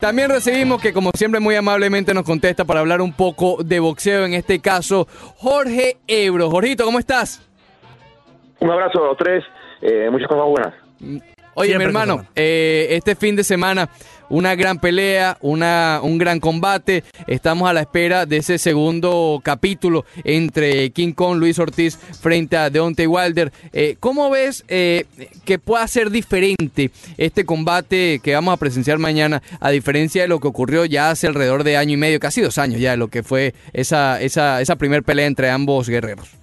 También recibimos que como siempre muy amablemente nos contesta para hablar un poco de boxeo, en este caso Jorge Ebro. Jorgito, ¿cómo estás? Un abrazo a los tres, eh, muchas cosas buenas. Oye, mi hermano, eh, este fin de semana una gran pelea, una, un gran combate. Estamos a la espera de ese segundo capítulo entre King Kong, Luis Ortiz frente a Deontay Wilder. Eh, ¿Cómo ves eh, que pueda ser diferente este combate que vamos a presenciar mañana, a diferencia de lo que ocurrió ya hace alrededor de año y medio, casi dos años ya, de lo que fue esa, esa, esa primer pelea entre ambos guerreros?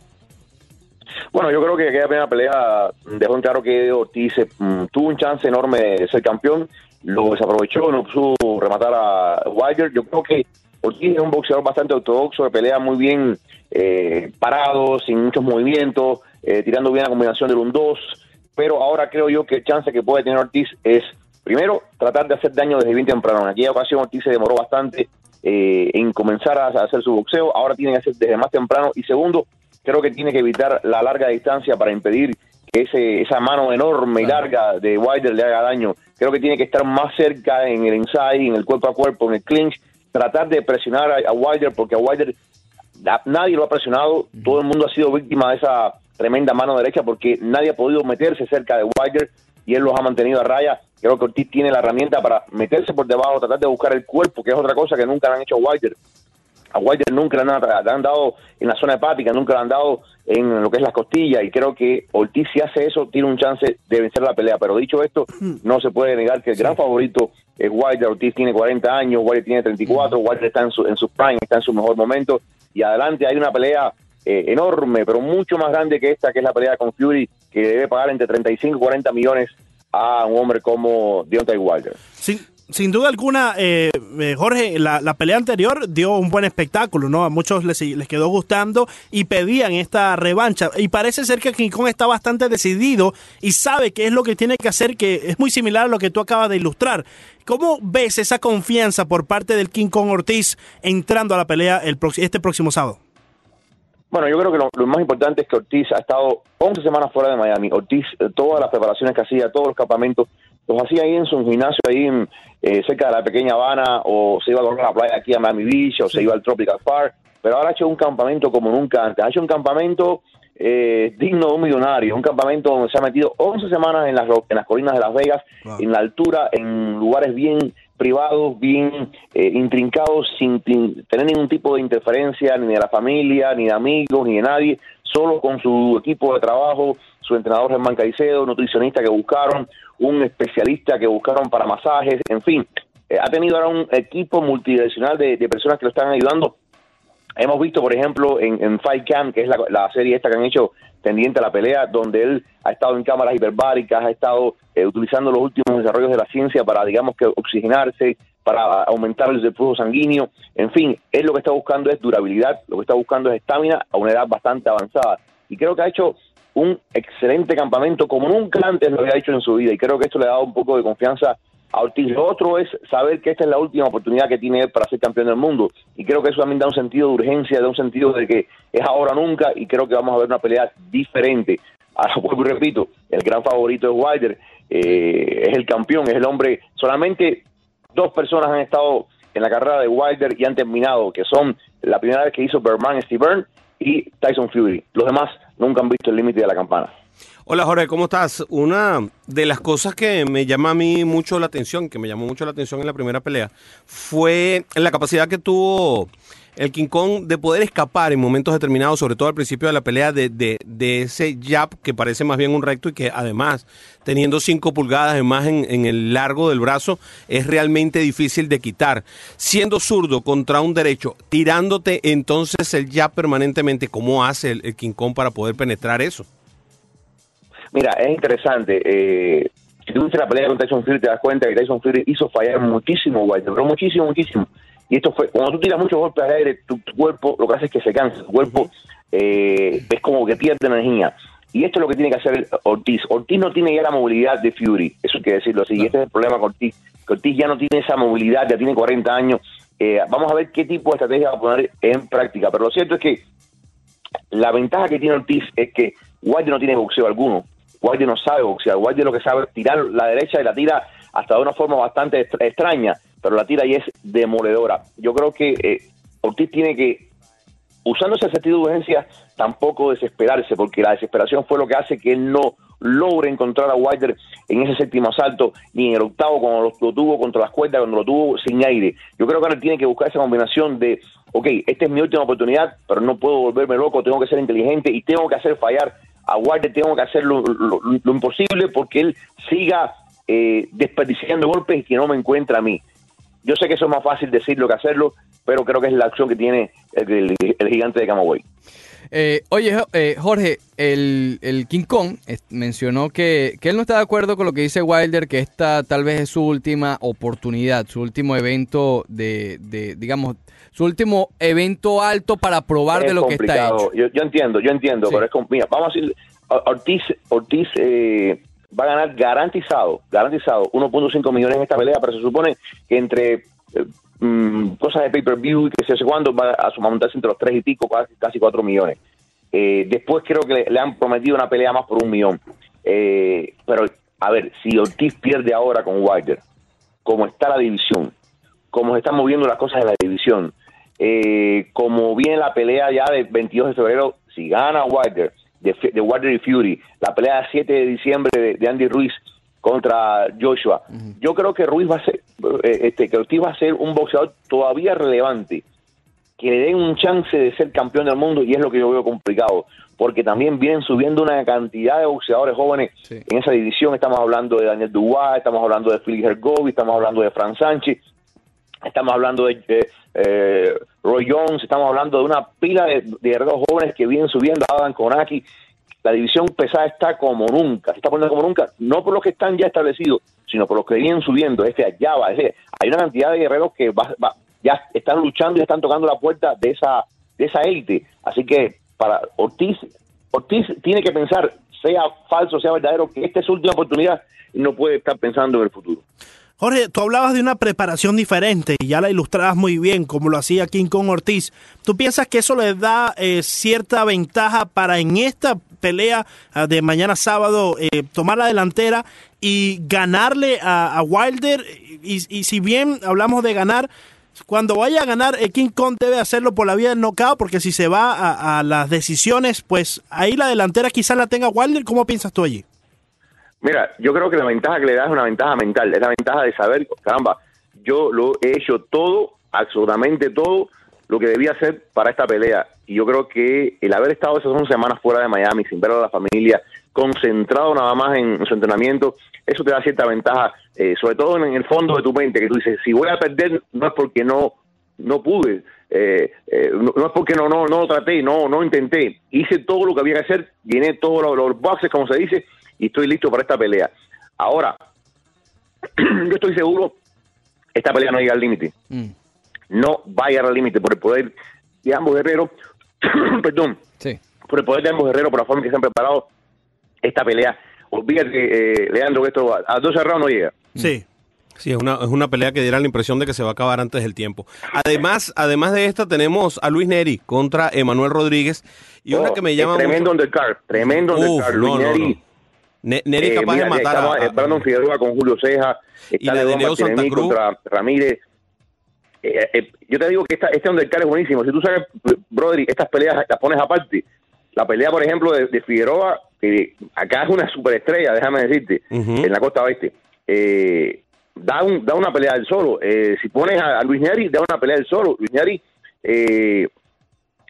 Bueno, yo creo que aquella primera pelea dejó en claro que Ortiz mm, tuvo un chance enorme de ser campeón, lo desaprovechó, no pudo rematar a Wilder. Yo creo que Ortiz es un boxeador bastante ortodoxo, pelea muy bien eh, parado, sin muchos movimientos, eh, tirando bien la combinación del 1-2, pero ahora creo yo que el chance que puede tener Ortiz es, primero, tratar de hacer daño desde bien temprano. En aquella ocasión Ortiz se demoró bastante eh, en comenzar a hacer su boxeo, ahora tiene que hacer desde más temprano, y segundo, creo que tiene que evitar la larga distancia para impedir que ese, esa mano enorme y larga de Wilder le haga daño. Creo que tiene que estar más cerca en el inside, en el cuerpo a cuerpo, en el clinch, tratar de presionar a, Wilder, porque a Wilder nadie lo ha presionado, todo el mundo ha sido víctima de esa tremenda mano derecha porque nadie ha podido meterse cerca de Wilder y él los ha mantenido a raya. Creo que Ortiz tiene la herramienta para meterse por debajo, tratar de buscar el cuerpo, que es otra cosa que nunca han hecho a Wilder a Wilder nunca le han, dado en la zona hepática, nunca le han dado en lo que es las costillas y creo que Ortiz si hace eso tiene un chance de vencer la pelea, pero dicho esto, no se puede negar que el gran favorito es Wilder, Ortiz tiene 40 años, Wilder tiene 34, Wilder está en su, en su prime, está en su mejor momento. Y adelante hay una pelea eh, enorme, pero mucho más grande que esta, que es la pelea con Fury, que debe pagar entre 35 y 40 millones a un hombre como Deontay Wilder. Sí, sin duda alguna, eh, eh, Jorge, la, pelea anterior dio un buen espectáculo, ¿no? A muchos les, les, quedó gustando y pedían esta revancha. Y parece ser que King Kong está bastante decidido y sabe qué es lo que tiene que hacer, que es muy similar a lo que tú acabas de ilustrar. ¿Cómo ves esa confianza por parte del King Kong Ortiz entrando a la pelea el, este próximo sábado? Bueno, yo creo que lo, más importante es que Ortiz ha estado 11 semanas fuera de Miami. Ortiz, eh, todas las preparaciones que hacía, todos los campamentos, los hacía ahí en su gimnasio, ahí eh, cerca de la pequeña Habana, o se iba a correr a la playa aquí a Miami Beach, o se iba al Tropical Park, pero ahora ha hecho un campamento como nunca antes. Ha hecho un campamento eh, digno de un millonario, un campamento donde se ha metido 11 semanas en las, en las colinas de Las Vegas, en la altura, en lugares bien privados, bien eh, intrincados, sin tener ningún tipo de interferencia ni de la familia, ni de amigos, ni de nadie, solo con su equipo de trabajo, su entrenador Germán Caicedo, nutricionista que buscaron, un especialista que buscaron para masajes, en fin, eh, ha tenido ahora un equipo multidireccional de, personas que lo están ayudando. Hemos visto, por ejemplo, en, en Fight Camp, que es la, serie esta que han hecho tendiente a la pelea, donde él ha estado en cámaras hiperbáricas, ha estado eh, utilizando los últimos desarrollos de la ciencia para, digamos que, oxigenarse, para aumentar el flujo sanguíneo. En fin, él lo que está buscando es durabilidad, lo que está buscando es estamina a una edad bastante avanzada. Y creo que ha hecho un excelente campamento como nunca antes lo había hecho en su vida y creo que esto le ha dado un poco de confianza a Ortiz. Lo otro es saber que esta es la última oportunidad que tiene para ser campeón del mundo y creo que eso también da un sentido de urgencia, da un sentido de que es ahora o nunca y creo que vamos a ver una pelea diferente. Ahora vuelvo y repito, el gran favorito es Wilder, eh, es el campeón, es el hombre, solamente dos personas han estado en la carrera de Wilder y han terminado, que son la primera vez que hizo Berman Steve Byrne y Tyson Fury. Los demás nunca han visto el límite de la campana. Hola Jorge, ¿cómo estás? Una de las cosas que me llama a mí mucho la atención, que me llamó mucho la atención en la primera pelea, fue la capacidad que tuvo el King Kong de poder escapar en momentos determinados, sobre todo al principio de la pelea, de, de, ese jab que parece más bien un recto y que además, teniendo 5 pulgadas más en, el largo del brazo, es realmente difícil de quitar. Siendo zurdo contra un derecho, tirándote entonces el jab permanentemente, ¿cómo hace el, King Kong para poder penetrar eso? Mira, es interesante. Eh, si tú viste la pelea con Tyson Fury, te das cuenta que Tyson Fury hizo fallar muchísimo, pero muchísimo, muchísimo. Y esto fue, cuando tú tiras muchos golpes al aire, tu, cuerpo lo que hace es que se cansa, tu cuerpo eh, es como que pierde energía. Y esto es lo que tiene que hacer Ortiz. Ortiz no tiene ya la movilidad de Fury, eso hay que decirlo así. Y este es el problema con Ortiz, que Ortiz ya no tiene esa movilidad, ya tiene 40 años. Eh, vamos a ver qué tipo de estrategia va a poner en práctica. Pero lo cierto es que la ventaja que tiene Ortiz es que Wilder no tiene boxeo alguno. Wilder no sabe boxear. Wilder lo que sabe es tirar la derecha y la tira hasta de una forma bastante extraña pero la tira y es demoledora. Yo creo que eh, Ortiz tiene que, usando ese sentido de urgencia, tampoco desesperarse, porque la desesperación fue lo que hace que él no logre encontrar a Wilder en ese séptimo asalto, ni en el octavo cuando lo, tuvo contra las cuerdas, cuando lo tuvo sin aire. Yo creo que ahora tiene que buscar esa combinación de, ok, esta es mi última oportunidad, pero no puedo volverme loco, tengo que ser inteligente y tengo que hacer fallar a Wilder, tengo que hacer lo, imposible porque él siga eh, desperdiciando golpes y que no me encuentre a mí. Yo sé que eso es más fácil decirlo que hacerlo, pero creo que es la acción que tiene el, gigante de Camagüey. Eh, oye, eh, Jorge, el, el, King Kong mencionó que, que, él no está de acuerdo con lo que dice Wilder, que esta tal vez es su última oportunidad, su último evento de, de digamos, su último evento alto para probar de lo que está hecho. Yo, yo entiendo, yo entiendo, pero es mira, vamos a decir, Ortiz, Ortiz eh, va a ganar garantizado, garantizado 1.5 millones en esta pelea, pero se supone que entre eh, mm, cosas de pay-per-view y que se sé cuándo va a montarse entre los tres y pico, casi, casi 4 millones. Eh, después creo que le, han prometido una pelea más por un millón. Eh, pero, a ver, si Ortiz pierde ahora con Wilder, como está la división, como se están moviendo las cosas de la división, como viene la pelea ya del 22 de febrero, si gana Wilder, de, de y Fury, la pelea del 7 de diciembre de, Andy Ruiz contra Joshua. Yo creo que Ruiz va a ser, eh, este, que Ortiz va a ser un boxeador todavía relevante, que le den un chance de ser campeón del mundo y es lo que yo veo complicado, porque también vienen subiendo una cantidad de boxeadores jóvenes en esa división. Estamos hablando de Daniel Dubois, estamos hablando de Felix Hergovi, estamos hablando de Fran Sánchez, estamos hablando de eh, Roy Jones, estamos hablando de una pila de, de jóvenes que vienen subiendo, Adam Konaki, la división pesada está como nunca, se está poniendo como nunca, no por los que están ya establecidos, sino por los que vienen subiendo, este allá va, hay una cantidad de guerreros que ya están luchando y están tocando la puerta de esa, de esa élite, así que para Ortiz, Ortiz tiene que pensar, sea falso, sea verdadero, que esta es su última oportunidad y no puede estar pensando en el futuro. Jorge, tú hablabas de una preparación diferente y ya la ilustrabas muy bien, como lo hacía King Kong Ortiz. ¿Tú piensas que eso le da eh, cierta ventaja para en esta pelea ah, de mañana sábado eh, tomar la delantera y ganarle a, Wilder? Y, si bien hablamos de ganar, cuando vaya a ganar, eh, King Kong debe hacerlo por la vía del knockout, porque si se va a, a las decisiones, pues ahí la delantera quizás la tenga Wilder. ¿Cómo piensas tú allí? Mira, yo creo que la ventaja que le da es una ventaja mental, es la ventaja de saber, caramba, yo lo he hecho todo, absolutamente todo lo que debía hacer para esta pelea. Y yo creo que el haber estado esas dos semanas fuera de Miami, sin ver a la familia, concentrado nada más en, su entrenamiento, eso te da cierta ventaja, eh, sobre todo en, el fondo de tu mente, que tú dices, si voy a perder, no es porque no no pude, eh, eh, no, es porque no no no traté, no no intenté, hice todo lo que había que hacer, llené todos los boxes, como se dice, y estoy listo para esta pelea. Ahora, yo estoy seguro, esta pelea no llega al límite. Mm. No va a llegar al límite por el poder de ambos guerreros, perdón, por el poder de ambos guerreros, por la forma que se han preparado esta pelea. Olvídate, eh, Leandro, que esto a dos cerrados no llega. Sí. Sí, es una, es una pelea que diera la impresión de que se va a acabar antes del tiempo. Además, además de esta, tenemos a Luis Neri contra Emanuel Rodríguez. Y una oh, que me llama. Tremendo undercard, tremendo undercard. Luis Neri Neri es eh, capaz de matar a, a, Brandon Figueroa con Julio Ceja, está y de Leo Santa Cruz contra Ramírez. Eh, eh, yo te digo que esta, este undercard es buenísimo. Si tú sabes, brother, estas peleas las pones aparte. La pelea, por ejemplo, de, Figueroa, que acá es una superestrella, déjame decirte, en la costa oeste. da, un, da una pelea del solo. si pones a, Luis Neri, da una pelea del solo. Luis Neri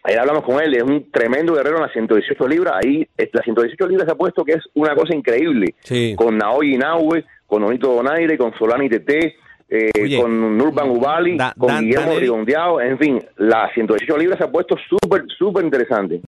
eh, Ahí hablamos con él, es un tremendo guerrero en las 118 libras. Ahí las 118 libras se ha puesto que es una cosa increíble. Con Naoyi Inoue, con Onito Donaire, con Solani Tete, eh, con Nurban Ubali, con Guillermo Rigondeado. En fin, las 118 libras se ha puesto súper, súper interesante.